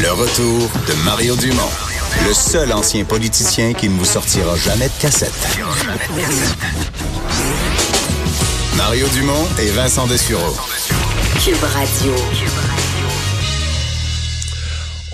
Le retour de Mario Dumont, le seul ancien politicien qui ne vous sortira jamais de cassette. Mario Dumont et Vincent Dessureau. Cube Radio.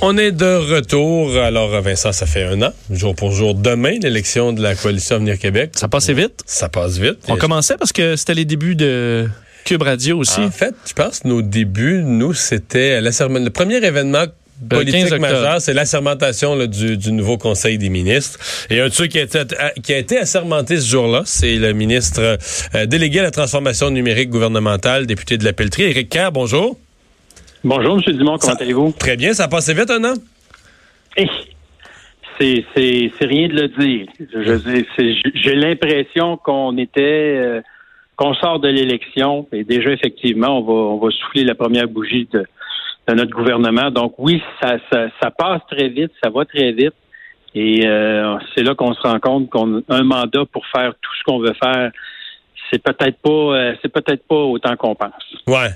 On est de retour. Alors, Vincent, ça fait un an, jour pour jour. Demain, l'élection de la coalition Avenir Québec. Ça passait vite. Ça passe vite. On commençait parce que c'était les débuts de Cube Radio aussi. En fait, je pense que nos débuts, nous, c'était le premier événement politique majeur, c'est l'assermentation du, du, nouveau Conseil des ministres. Et un de ceux qui a été, qui a été assermenté ce jour-là, c'est le ministre euh, délégué à la transformation numérique gouvernementale, député de la Pelletrie, Éric Kerr. Bonjour. Bonjour, M. Dumont, comment allez-vous? Très bien, ça a passé vite un an? Eh, c'est rien de le dire. J'ai l'impression qu'on était... Euh, qu'on sort de l'élection et déjà effectivement on va on va souffler la première bougie de, de notre gouvernement. Donc oui, ça, ça, ça, passe très vite, ça va très vite. Et euh, c'est là qu'on se rend compte qu'on a un mandat pour faire tout ce qu'on veut faire. C'est peut-être pas euh, c'est peut-être pas autant qu'on pense. Ouais.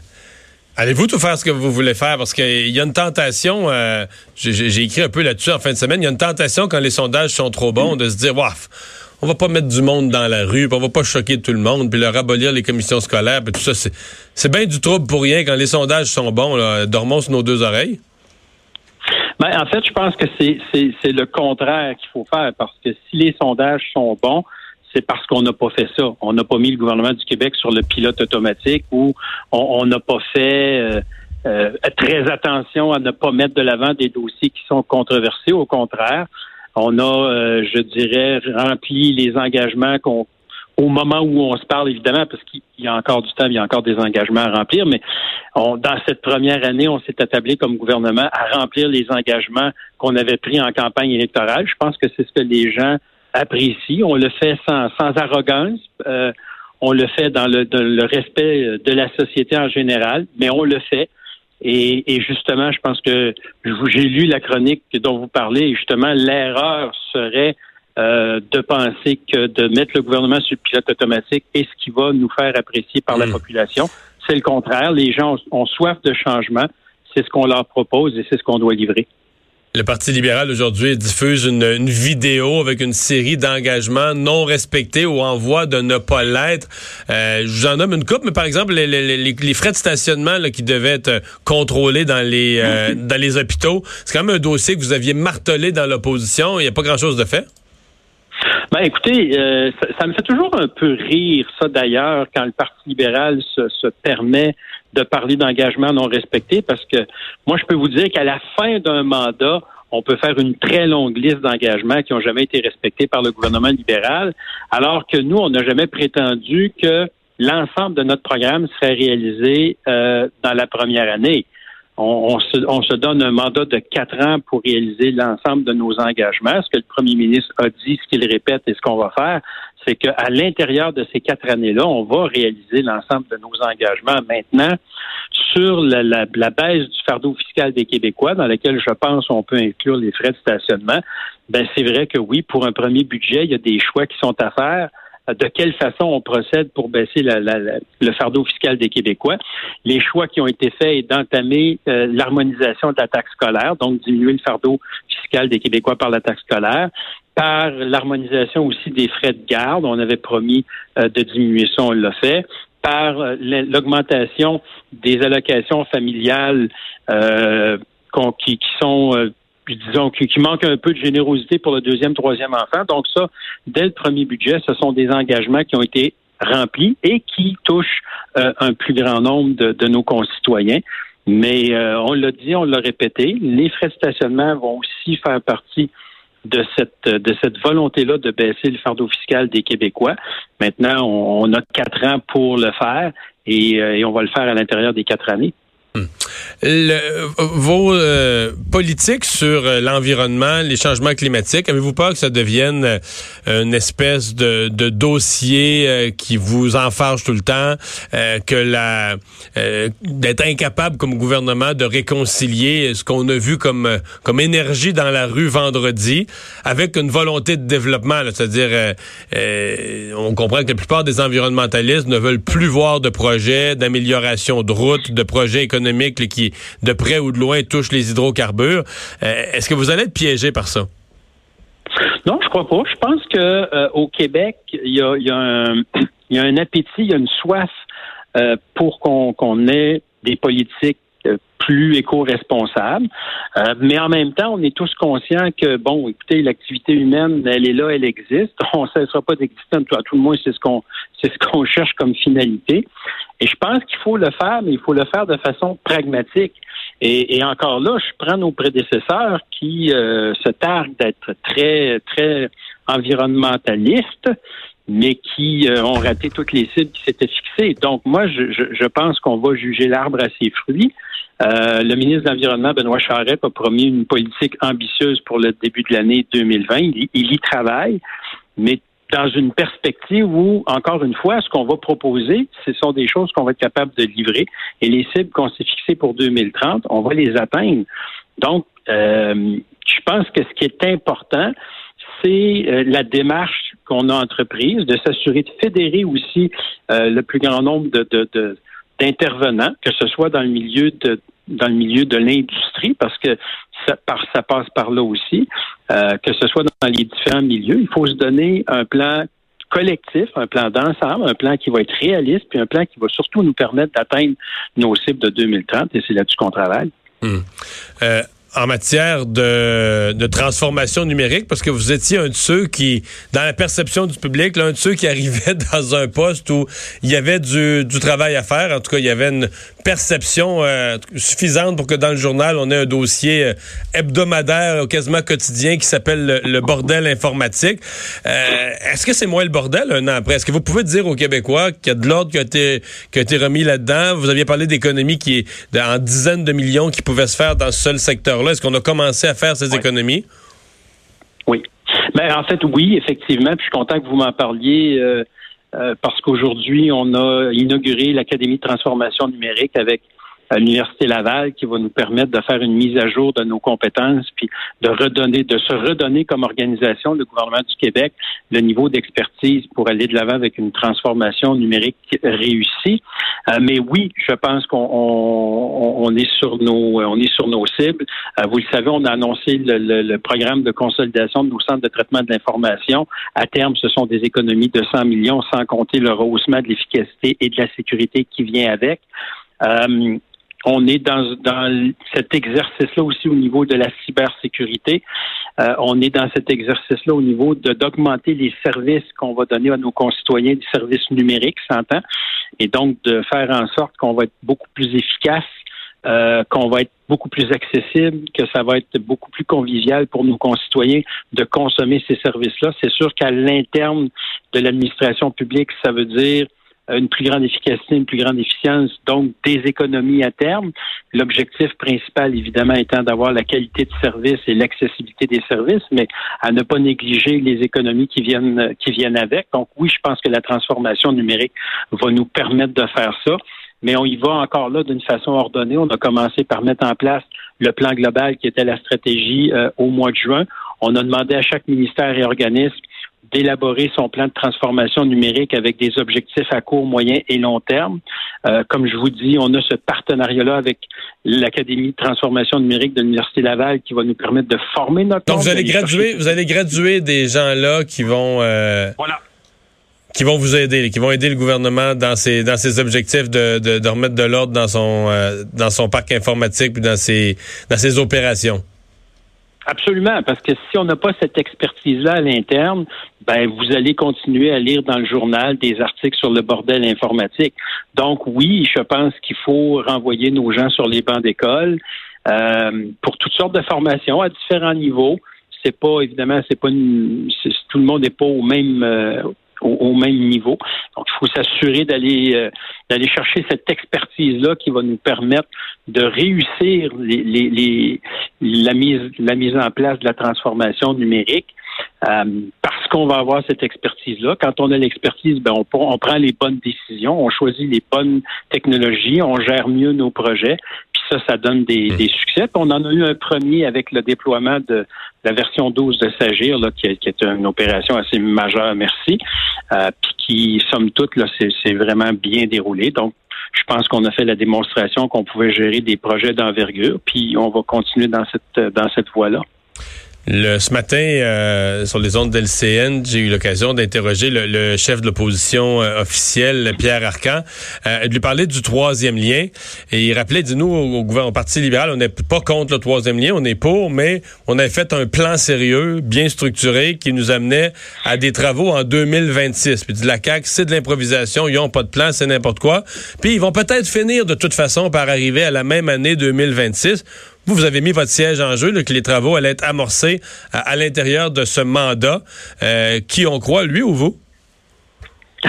Allez-vous tout faire ce que vous voulez faire? Parce qu'il y a une tentation, euh, j'ai écrit un peu là-dessus en fin de semaine, il y a une tentation quand les sondages sont trop bons de se dire, waf, on va pas mettre du monde dans la rue, on va pas choquer tout le monde, puis leur abolir les commissions scolaires, puis tout ça. C'est bien du trouble pour rien quand les sondages sont bons. Là, dormons sur nos deux oreilles. Ben, en fait, je pense que c'est le contraire qu'il faut faire, parce que si les sondages sont bons, c'est parce qu'on n'a pas fait ça. On n'a pas mis le gouvernement du Québec sur le pilote automatique ou on n'a pas fait euh, euh, très attention à ne pas mettre de l'avant des dossiers qui sont controversés. Au contraire, on a, euh, je dirais, rempli les engagements qu'on au moment où on se parle, évidemment, parce qu'il y a encore du temps, il y a encore des engagements à remplir, mais on, dans cette première année, on s'est attablé comme gouvernement à remplir les engagements qu'on avait pris en campagne électorale. Je pense que c'est ce que les gens apprécient. On le fait sans, sans arrogance. Euh, on le fait dans le, dans le respect de la société en général, mais on le fait. Et, justement, je pense que j'ai lu la chronique dont vous parlez, et justement, l'erreur serait euh, de penser que de mettre le gouvernement sur le pilote automatique est ce qui va nous faire apprécier par la hmm. population. C'est le contraire. Les gens ont soif de changement. C'est ce qu'on leur propose et c'est ce qu'on doit livrer. Le Parti libéral aujourd'hui diffuse une, vidéo avec une série d'engagements non respectés ou en voie de ne pas l'être. Euh, J'en nomme une coupe, mais par exemple, les, les, les frais de stationnement là, qui devaient être contrôlés dans les, euh, dans les hôpitaux, c'est quand même un dossier que vous aviez martelé dans l'opposition. Il n'y a pas grand-chose de fait. Ben écoutez, euh, ça, me fait toujours un peu rire, ça d'ailleurs, quand le Parti libéral se, se permet de parler d'engagement non respecté, parce que moi, je peux vous dire qu'à la fin d'un mandat, on peut faire une très longue liste d'engagements qui n'ont jamais été respectés par le gouvernement libéral, alors que nous, on n'a jamais prétendu que l'ensemble de notre programme serait réalisé euh, dans la première année. On, se, on, se, donne un mandat de quatre ans pour réaliser l'ensemble de nos engagements. Ce que le premier ministre a dit, ce qu'il répète et ce qu'on va faire, c'est qu'à l'intérieur de ces quatre années-là, on va réaliser l'ensemble de nos engagements. Maintenant, sur la, la, la, baisse du fardeau fiscal des Québécois, dans lequel je pense on peut inclure les frais de stationnement, ben c'est vrai que oui, pour un premier budget, il y a des choix qui sont à faire de quelle façon on procède pour baisser la, la, le fardeau fiscal des Québécois. Les choix qui ont été faits est d'entamer euh, l'harmonisation de la taxe scolaire, donc diminuer le fardeau fiscal des Québécois par la taxe scolaire, par l'harmonisation aussi des frais de garde. On avait promis euh, de diminuer ça, on l'a fait par euh, l'augmentation des allocations familiales euh, qui, qui, sont disons, qui, manque un peu de générosité pour le deuxième, troisième enfant. Donc ça, dès le premier budget, ce sont des engagements qui ont été remplis et qui touchent euh, un plus grand nombre de, nos concitoyens. Mais euh, on l'a dit, on l'a répété, les frais de stationnement vont aussi faire partie de cette de cette volonté-là de baisser le fardeau fiscal des Québécois. Maintenant, on, a quatre ans pour le faire et, euh, et on va le faire à l'intérieur des quatre années. Le, vos euh, politiques sur euh, l'environnement, les changements climatiques, avez-vous peur que ça devienne euh, une espèce de, de dossier qui vous enfarge tout le temps, que la d'être incapable comme gouvernement de réconcilier ce qu'on a vu comme comme énergie dans la rue vendredi avec une volonté de développement, c'est-à-dire on comprend que la plupart des environnementalistes ne veulent plus voir de projets d'amélioration de routes, de projets économiques qui, de près ou de loin, touche les hydrocarbures. Est-ce que vous allez être piégé par ça? Non, je crois pas. Je pense que au Québec, il y a, y, a un, y a un appétit, il y a une soif pour qu'on ait des politiques plus éco-responsable. Euh, mais en même temps, on est tous conscients que, bon, écoutez, l'activité humaine, elle est là, elle existe. On ne cessera pas d'exister. À tout le moins, c'est ce qu'on c'est ce qu'on cherche comme finalité. Et je pense qu'il faut le faire, mais il faut le faire de façon pragmatique. Et, encore là, je prends nos prédécesseurs qui euh, se targuent d'être très, très environnementalistes, mais qui euh, ont raté toutes les cibles qui s'étaient fixées. Donc, moi, je, je pense qu'on va juger l'arbre à ses fruits. Euh, le ministre de l'Environnement, Benoît Charette, a promis une politique ambitieuse pour le début de l'année 2020. Il, y travaille, mais dans une perspective où, encore une fois, ce qu'on va proposer, ce sont des choses qu'on va être capable de livrer. Et les cibles qu'on s'est fixées pour 2030, on va les atteindre. Donc, euh, je pense que ce qui est important, c'est euh, la démarche qu'on a entreprise, de s'assurer de fédérer aussi le plus grand nombre de, de d'intervenants, que ce soit dans le milieu de dans le milieu de l'industrie, parce que ça, ça, passe par là aussi, euh, que ce soit dans les différents milieux. Il faut se donner un plan collectif, un plan d'ensemble, un plan qui va être réaliste, puis un plan qui va surtout nous permettre d'atteindre nos cibles de 2030, et c'est là-dessus qu'on travaille. Hum. Euh, en matière de, transformation numérique, parce que vous étiez un de ceux qui, dans la perception du public, l'un de ceux qui arrivait dans un poste où il y avait du, du travail à faire. En tout cas, il y avait une perception euh, suffisante pour que dans le journal, on ait un dossier euh, hebdomadaire, quasiment quotidien, qui s'appelle le, bordel informatique. Euh, Est-ce que c'est moins le bordel un an après? Est-ce que vous pouvez dire aux Québécois qu'il y a de l'ordre qui a été, qui a été remis là-dedans? Vous aviez parlé d'économies qui est en dizaines de millions qui pouvaient se faire dans ce seul secteur-là. Est-ce qu'on a commencé à faire ces économies? Oui. Ben, en fait, oui, effectivement. Puis je suis content que vous m'en parliez. Euh, euh, parce qu'aujourd'hui, on a inauguré l'Académie de transformation numérique avec à l'Université Laval qui va nous permettre de faire une mise à jour de nos compétences puis de redonner, de se redonner comme organisation, le gouvernement du Québec, le niveau d'expertise pour aller de l'avant avec une transformation numérique réussie. Euh, mais oui, je pense qu'on on, est sur nos on est sur nos cibles. Euh, vous le savez, on a annoncé le, le, programme de consolidation de nos centres de traitement de l'information. À terme, ce sont des économies de 100 millions, sans compter le rehaussement de l'efficacité et de la sécurité qui vient avec. Euh, on est dans, dans cet exercice-là aussi au niveau de la cybersécurité. Euh, on est dans cet exercice-là au niveau de d'augmenter les services qu'on va donner à nos concitoyens, des services numériques, s'entend, et donc de faire en sorte qu'on va être beaucoup plus efficace euh, qu'on va être beaucoup plus accessible, que ça va être beaucoup plus convivial pour nos concitoyens de consommer ces services-là. C'est sûr qu'à l'interne de l'administration publique, ça veut dire une plus grande efficacité, une plus grande efficience, donc des économies à terme. L'objectif principal, évidemment, étant d'avoir la qualité de service et l'accessibilité des services, mais à ne pas négliger les économies qui viennent, qui viennent avec. Donc oui, je pense que la transformation numérique va nous permettre de faire ça. Mais on y va encore là d'une façon ordonnée. On a commencé par mettre en place le plan global qui était la stratégie euh, au mois de juin. On a demandé à chaque ministère et organisme d'élaborer son plan de transformation numérique avec des objectifs à court, moyen et long terme. Euh, comme je vous dis, on a ce partenariat-là avec l'Académie de transformation numérique de l'Université Laval qui va nous permettre de former notre... Donc, vous allez graduer, vous allez graduer des gens-là qui vont... Euh, voilà qui vont vous aider, qui vont aider le gouvernement dans ses dans ses objectifs de, de, remettre de l'ordre dans son euh, dans son parc informatique puis dans ses dans ses opérations. Absolument, parce que si on n'a pas cette expertise-là à l'interne, ben vous allez continuer à lire dans le journal des articles sur le bordel informatique. Donc oui, je pense qu'il faut renvoyer nos gens sur les bancs d'école euh, pour toutes sortes de formations à différents niveaux. C'est pas évidemment, c'est pas tout le monde n'est pas au même euh, au, même niveau. Donc, il faut s'assurer d'aller euh, d'aller chercher cette expertise-là qui va nous permettre de réussir les, les, la mise la mise en place de la transformation numérique. Euh, parce qu'on va avoir cette expertise-là. Quand on a l'expertise, ben on, on prend les bonnes décisions, on choisit les bonnes technologies, on gère mieux nos projets, ça, ça donne des, mmh. des succès. on en a eu un premier avec le déploiement de la version 12 de Sagir, là, qui, est une opération assez majeure, merci, euh, puis qui, somme toute, là, c'est vraiment bien déroulé. Donc, je pense qu'on a fait la démonstration qu'on pouvait gérer des projets d'envergure, puis on va continuer dans cette dans cette voie-là. Le, ce matin, euh, sur les ondes d'LCN, j'ai eu l'occasion d'interroger le, chef de l'opposition euh, officielle, Pierre Arcan, euh, de lui parler du troisième lien. Et il rappelait, dit nous, au, au, Parti libéral, on n'est pas contre le troisième lien, on est pour, mais on a fait un plan sérieux, bien structuré, qui nous amenait à des travaux en 2026. Puis dit la CAQ, c'est de l'improvisation, ils n'ont pas de plan, c'est n'importe quoi. Puis ils vont peut-être finir de toute façon par arriver à la même année 2026. Vous, avez mis votre siège en jeu, que les travaux allaient être amorcés à, l'intérieur de ce mandat. Euh, qui on croit, lui ou vous?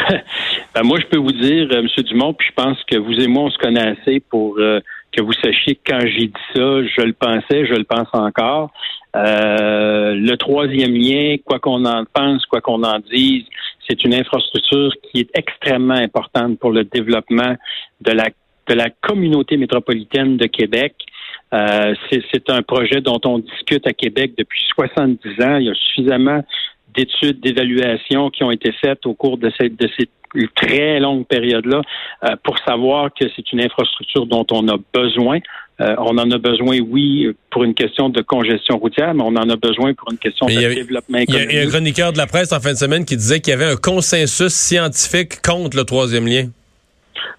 ben moi, je peux vous dire, euh, M. Dumont, puis je pense que vous et moi, on se connaît assez pour euh, que vous sachiez que quand j'ai dit ça, je le pensais, je le pense encore. le troisième lien, quoi qu'on en pense, quoi qu'on en dise, c'est une infrastructure qui est extrêmement importante pour le développement de la communauté métropolitaine de Québec. Euh, c'est un projet dont on discute à Québec depuis 70 ans. Il y a suffisamment d'études, d'évaluations qui ont été faites au cours de, cette, de très longues périodes-là euh, pour savoir que c'est une infrastructure dont on a besoin. Euh, on en a besoin, oui, pour une question de congestion routière, mais on en a besoin pour une question de développement économique. Il y a un chroniqueur de la presse en fin de semaine qui disait qu'il y avait un consensus scientifique contre le troisième lien.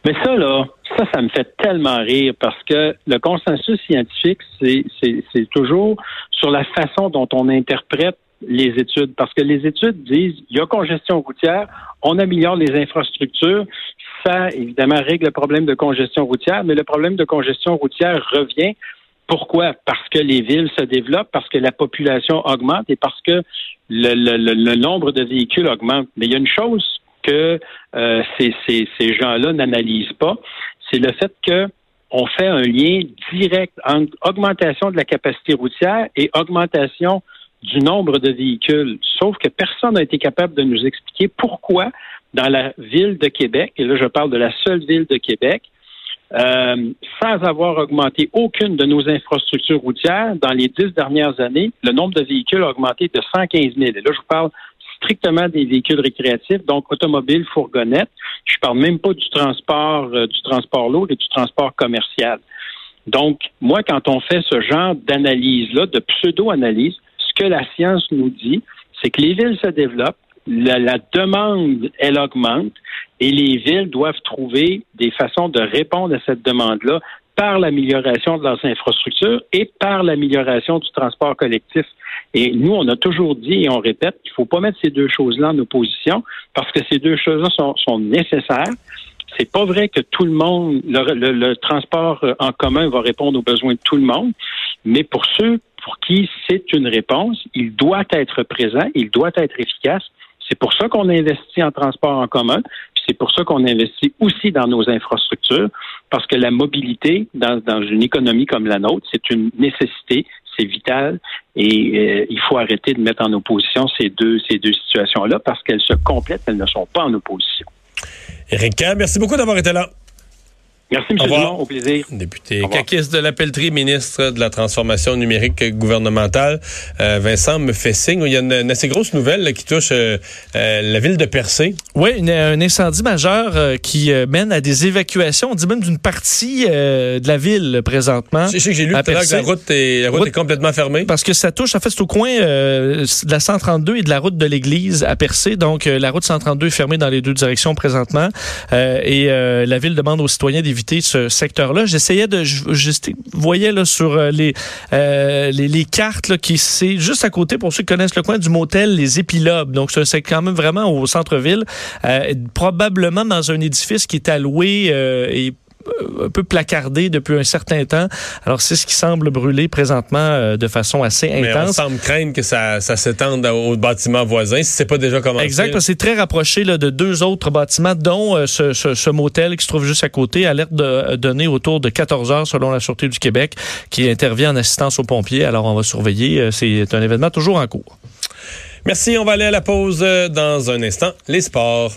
Mais ça, là, ça, ça me fait tellement rire parce que le consensus scientifique, c'est toujours sur la façon dont on interprète les études. Parce que les études disent, il y a congestion routière, on améliore les infrastructures, ça, évidemment, règle le problème de congestion routière, mais le problème de congestion routière revient pourquoi? Parce que les villes se développent, parce que la population augmente et parce que le, le nombre de véhicules augmente. Mais il y a une chose que euh, ces, ces, ces gens-là n'analysent pas, c'est le fait que on fait un lien direct entre augmentation de la capacité routière et augmentation du nombre de véhicules. Sauf que personne n'a été capable de nous expliquer pourquoi dans la ville de Québec, et là je parle de la seule ville de Québec, euh, sans avoir augmenté aucune de nos infrastructures routières, dans les dix dernières années, le nombre de véhicules a augmenté de 115 000. Et là, je vous parle strictement des véhicules récréatifs, donc automobiles, fourgonnettes. Je parle même pas du transport, euh, du transport lourd et du transport commercial. Donc, moi, quand on fait ce genre d'analyse-là, de pseudo-analyse, ce que la science nous dit, c'est que les villes se développent, la, la, demande, elle augmente, et les villes doivent trouver des façons de répondre à cette demande-là par l'amélioration de leurs infrastructures et par l'amélioration du transport collectif. Et nous, on a toujours dit et on répète qu'il ne faut pas mettre ces deux choses-là en opposition parce que ces deux choses-là sont, sont nécessaires. C'est pas vrai que tout le monde, le, transport euh, en commun va répondre aux besoins de tout le monde, mais pour ceux pour qui c'est une réponse, il doit être présent, il doit être efficace. C'est pour ça qu'on investit en transport en commun. C'est pour ça qu'on investit aussi dans nos infrastructures, parce que la mobilité dans, une économie comme la nôtre, c'est une nécessité, c'est vital, et euh, il faut arrêter de mettre en opposition ces deux, situations-là, parce qu'elles se complètent, elles ne sont pas en opposition. Éric merci beaucoup d'avoir été là. Merci, M. Dumont. Au plaisir. Député Kakis de la Pelletrie, ministre de la Transformation numérique gouvernementale. Euh, Vincent me fait signe. Il y a une, assez grosse nouvelle qui touche euh, euh, la ville de Percé. Oui, un incendie majeur qui mène à des évacuations, on dit même d'une partie de la ville présentement. Je sais que j'ai lu que la route, est, la route, est complètement fermée. Parce que ça touche, en fait, c'est au coin de la 132 et de la route de l'église à Percé. Donc, la route 132 est fermée dans les deux directions présentement. et la ville demande aux citoyens d'éviter ce secteur-là. J'essayais de, je, voyais là sur euh, les, euh, les, les cartes là, qui c'est juste à côté pour ceux qui connaissent le coin du motel Les Épilobes. Donc c'est quand même vraiment au centre-ville, euh, probablement dans un édifice qui est alloué et euh, un peu placardé depuis un certain temps. Alors, c'est ce qui semble brûler présentement euh, de façon assez intense. Mais on semble craindre que ça, ça s'étende aux bâtiments voisins, si c'est pas déjà commencé. Exact, c'est très rapproché là, de deux autres bâtiments, dont euh, ce, ce, ce, motel qui se trouve juste à côté, alerte de, donnée autour de 14 heures selon la Sûreté du Québec, qui intervient en assistance aux pompiers. Alors, on va surveiller. C'est un événement toujours en cours. Merci, on va aller à la pause dans un instant. Les sports.